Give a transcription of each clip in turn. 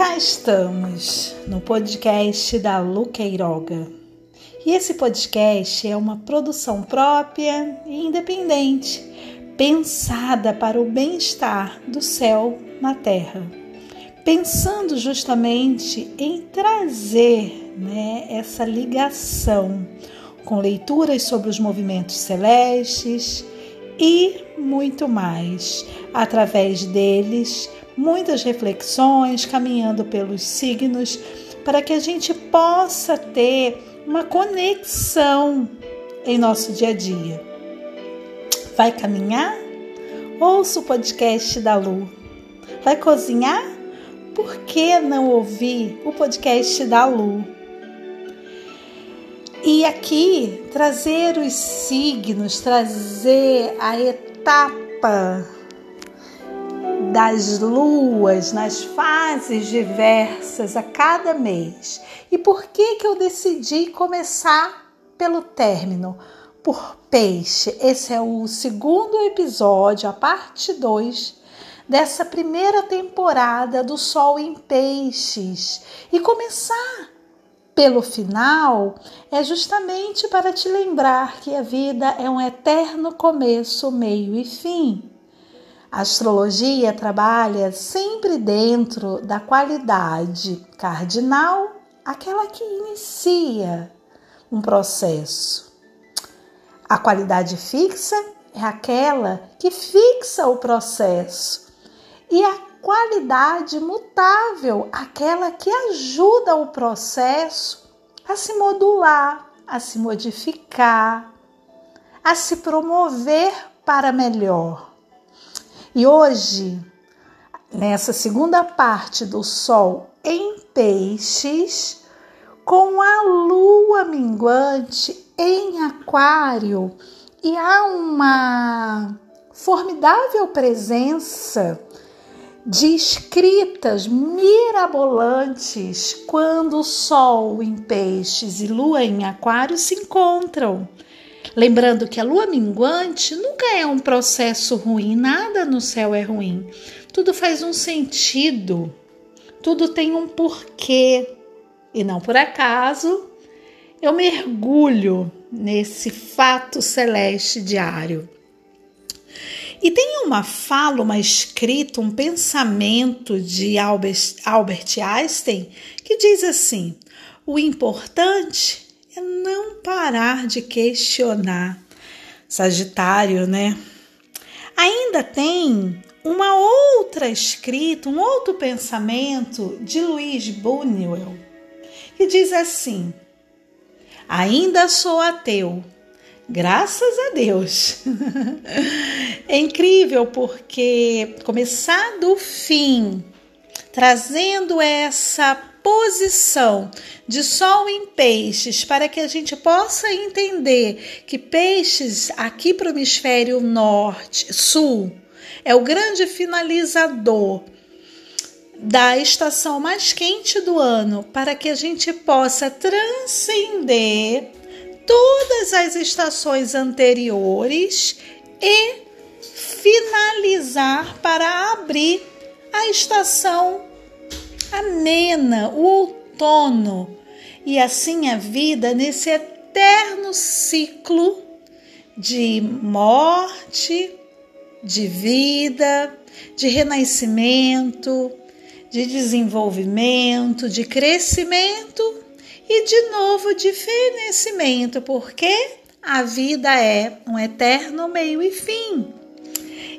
cá estamos no podcast da Lu Queiroga. E esse podcast é uma produção própria e independente, pensada para o bem-estar do céu na terra. Pensando justamente em trazer né, essa ligação com leituras sobre os movimentos celestes e muito mais. Através deles, muitas reflexões, caminhando pelos signos, para que a gente possa ter uma conexão em nosso dia a dia. Vai caminhar? Ouça o podcast da Lu. Vai cozinhar? Por que não ouvir o podcast da Lu? E aqui trazer os signos, trazer a etapa das luas nas fases diversas a cada mês. E por que que eu decidi começar pelo término? Por peixe. Esse é o segundo episódio, a parte 2 dessa primeira temporada do Sol em Peixes. E começar pelo final é justamente para te lembrar que a vida é um eterno começo, meio e fim. A astrologia trabalha sempre dentro da qualidade cardinal, aquela que inicia um processo. A qualidade fixa é aquela que fixa o processo. E a qualidade mutável, aquela que ajuda o processo a se modular, a se modificar, a se promover para melhor. E hoje, nessa segunda parte do Sol em Peixes, com a lua minguante em Aquário, e há uma formidável presença de escritas mirabolantes quando o Sol em Peixes e Lua em Aquário se encontram. Lembrando que a lua minguante nunca é um processo ruim, nada no céu é ruim. Tudo faz um sentido, tudo tem um porquê. E não por acaso eu mergulho nesse fato celeste diário. E tem uma fala, uma escrita, um pensamento de Albert, Albert Einstein que diz assim: o importante não parar de questionar. Sagitário, né? Ainda tem uma outra escrita, um outro pensamento de Luiz Buñuel, que diz assim: Ainda sou ateu, graças a Deus. é incrível porque começar do fim, trazendo essa posição de Sol em Peixes para que a gente possa entender que Peixes aqui para o hemisfério norte, sul, é o grande finalizador da estação mais quente do ano, para que a gente possa transcender todas as estações anteriores e finalizar para abrir a estação amena, o outono, e assim a vida nesse eterno ciclo de morte, de vida, de renascimento, de desenvolvimento, de crescimento e de novo de fenecimento, porque a vida é um eterno meio e fim.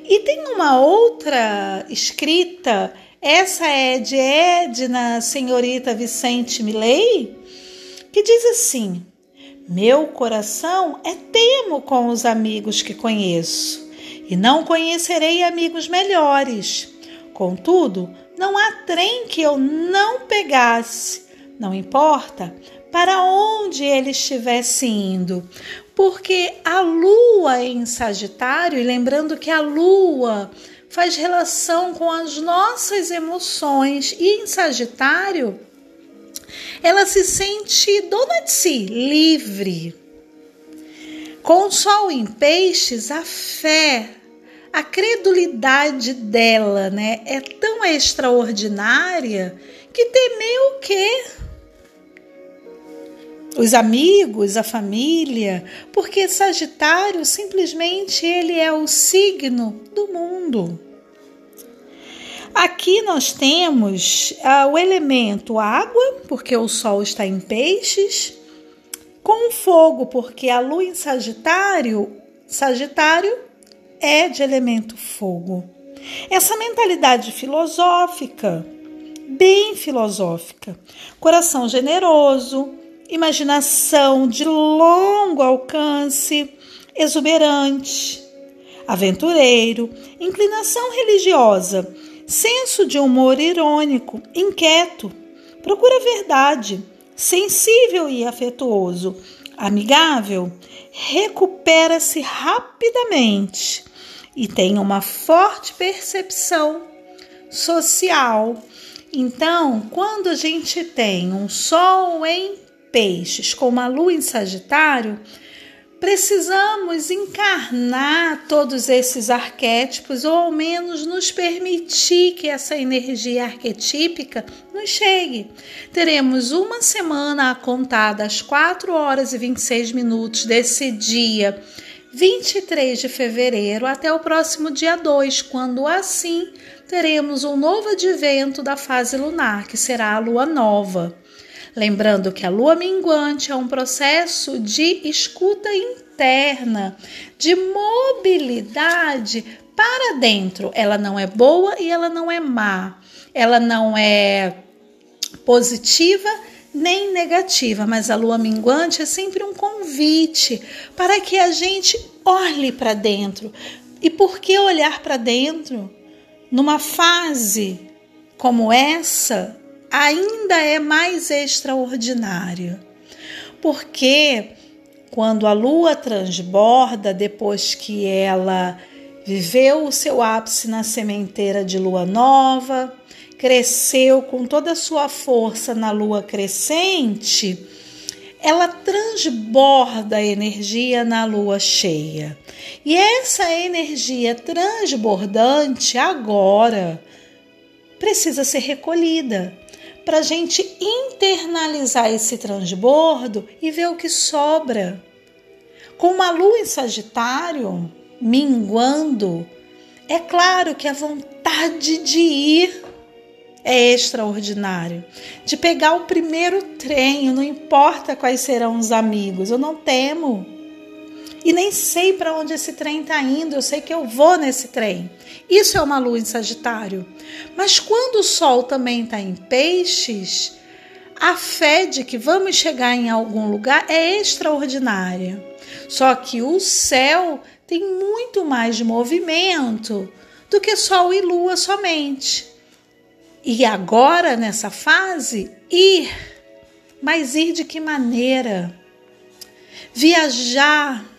E tem uma outra escrita essa é de Edna Senhorita Vicente Milley, que diz assim: Meu coração é temo com os amigos que conheço, e não conhecerei amigos melhores. Contudo, não há trem que eu não pegasse, não importa para onde ele estivesse indo, porque a lua em Sagitário, e lembrando que a lua faz relação com as nossas emoções e em Sagitário ela se sente dona de si, livre. Com o Sol em Peixes, a fé, a credulidade dela, né, é tão extraordinária que temer o quê? Os amigos, a família, porque Sagitário simplesmente ele é o signo do mundo. Aqui nós temos ah, o elemento água, porque o Sol está em peixes, com fogo, porque a Lua em Sagitário, Sagitário é de elemento fogo. Essa mentalidade filosófica, bem filosófica, coração generoso, imaginação de longo alcance, exuberante, aventureiro, inclinação religiosa senso de humor irônico, inquieto, procura verdade, sensível e afetuoso, amigável, recupera-se rapidamente e tem uma forte percepção social. Então, quando a gente tem um sol em peixes com uma lua em Sagitário, precisamos encarnar todos esses arquétipos, ou ao menos nos permitir que essa energia arquetípica nos chegue. Teremos uma semana a contar das 4 horas e 26 minutos desse dia. 23 de fevereiro até o próximo dia 2, quando assim teremos um novo advento da fase lunar, que será a lua nova. Lembrando que a lua minguante é um processo de escuta interna, de mobilidade para dentro. Ela não é boa e ela não é má. Ela não é positiva nem negativa, mas a lua minguante é sempre um convite para que a gente olhe para dentro. E por que olhar para dentro? Numa fase como essa, ainda é mais extraordinário. Porque quando a lua transborda, depois que ela viveu o seu ápice na sementeira de lua nova, cresceu com toda a sua força na lua crescente, ela transborda a energia na lua cheia. E essa energia transbordante agora precisa ser recolhida para a gente internalizar esse transbordo e ver o que sobra. Com uma lua em Sagitário minguando, é claro que a vontade de ir é extraordinário. De pegar o primeiro trem, não importa quais serão os amigos, eu não temo e nem sei para onde esse trem está indo, eu sei que eu vou nesse trem. Isso é uma lua em Sagitário. Mas quando o Sol também está em Peixes, a fé de que vamos chegar em algum lugar é extraordinária. Só que o céu tem muito mais movimento do que Sol e Lua somente. E agora, nessa fase, ir. Mas ir de que maneira? Viajar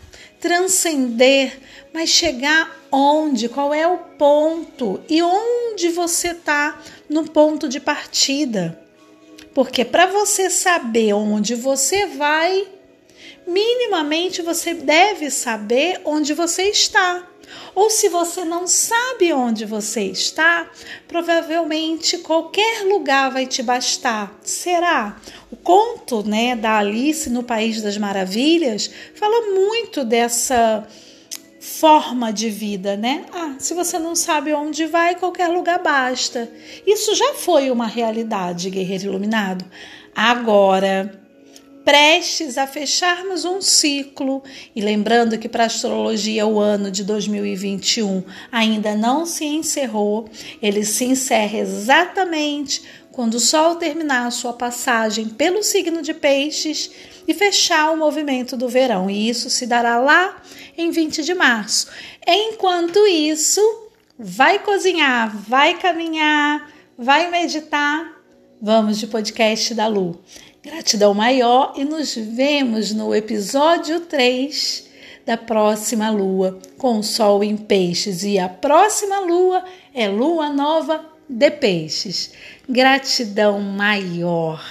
transcender, mas chegar onde? Qual é o ponto? E onde você está no ponto de partida? Porque para você saber onde você vai, minimamente você deve saber onde você está. Ou se você não sabe onde você está, provavelmente qualquer lugar vai te bastar. Será? O conto, né, da Alice no País das Maravilhas fala muito dessa forma de vida, né? Ah, se você não sabe onde vai, qualquer lugar basta. Isso já foi uma realidade, guerreiro iluminado. Agora, prestes a fecharmos um ciclo. E lembrando que para a astrologia o ano de 2021 ainda não se encerrou, ele se encerra exatamente quando o Sol terminar a sua passagem pelo signo de Peixes e fechar o movimento do verão. E isso se dará lá em 20 de março. Enquanto isso, vai cozinhar, vai caminhar, vai meditar. Vamos de podcast da Lu. Gratidão maior e nos vemos no episódio 3 da próxima lua, com o sol em peixes. E a próxima lua é lua nova de peixes. Gratidão maior.